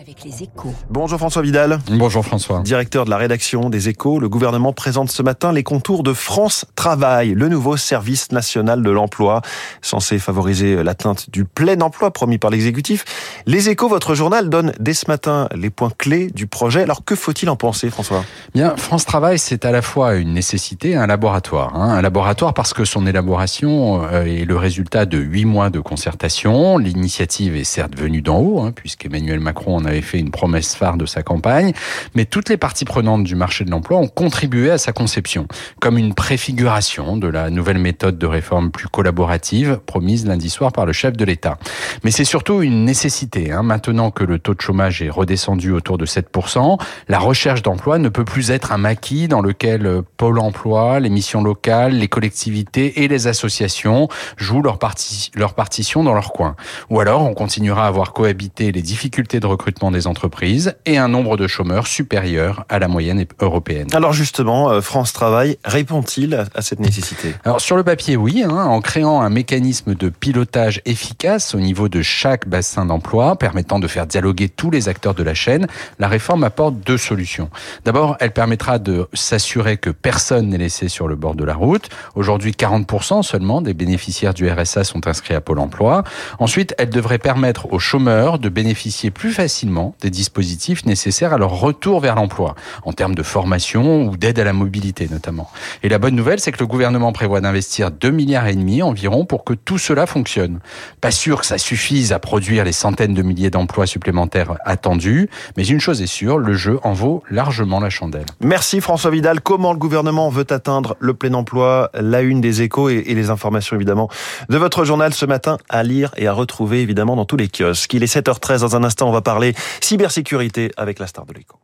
avec les échos. Bonjour François Vidal. Bonjour François. Directeur de la rédaction des échos, le gouvernement présente ce matin les contours de France Travail, le nouveau service national de l'emploi, censé favoriser l'atteinte du plein emploi promis par l'exécutif. Les échos, votre journal, donne dès ce matin les points clés du projet. Alors que faut-il en penser François? Bien, France Travail, c'est à la fois une nécessité et un laboratoire. Hein. Un laboratoire parce que son élaboration euh, est le résultat de huit mois de concertation. L'initiative est certes venue d'en haut, hein, puisqu'Emmanuel Macron en avait fait une promesse phare de sa campagne, mais toutes les parties prenantes du marché de l'emploi ont contribué à sa conception, comme une préfiguration de la nouvelle méthode de réforme plus collaborative promise lundi soir par le chef de l'État. Mais c'est surtout une nécessité. Hein. Maintenant que le taux de chômage est redescendu autour de 7%, la recherche d'emploi ne peut plus être un maquis dans lequel euh, Pôle emploi, les missions locales, les collectivités et les associations jouent leur, parti, leur partition dans leur coin. Ou alors on continuera à voir cohabiter les difficultés de recrutement des entreprises et un nombre de chômeurs supérieur à la moyenne européenne. Alors justement, euh, France Travail répond-il à cette nécessité? Alors sur le papier, oui, hein, en créant un mécanisme de pilotage efficace au niveau de chaque bassin d'emploi, permettant de faire dialoguer tous les acteurs de la chaîne, la réforme apporte deux solutions. D'abord, elle permettra de s'assurer que personne n'est laissé sur le bord de la route. Aujourd'hui, 40% seulement des bénéficiaires du RSA sont inscrits à Pôle emploi. Ensuite, elle devrait permettre aux chômeurs de bénéficier plus facilement des dispositifs nécessaires à leur retour vers l'emploi, en termes de formation ou d'aide à la mobilité notamment. Et la bonne nouvelle, c'est que le gouvernement prévoit d'investir 2 milliards et demi environ pour que tout cela fonctionne. Pas sûr que ça suffise à produire les centaines de milliers d'emplois supplémentaires attendus, mais une chose est sûre, le jeu en vaut largement la chandelle. Merci François Vidal. Comment le gouvernement veut atteindre le plein emploi? La une des échos et les informations évidemment de votre journal ce matin à lire et à retrouver évidemment dans tous les kiosques. Il est 7h13 dans un instant, on va parler cybersécurité avec la star de l'écho.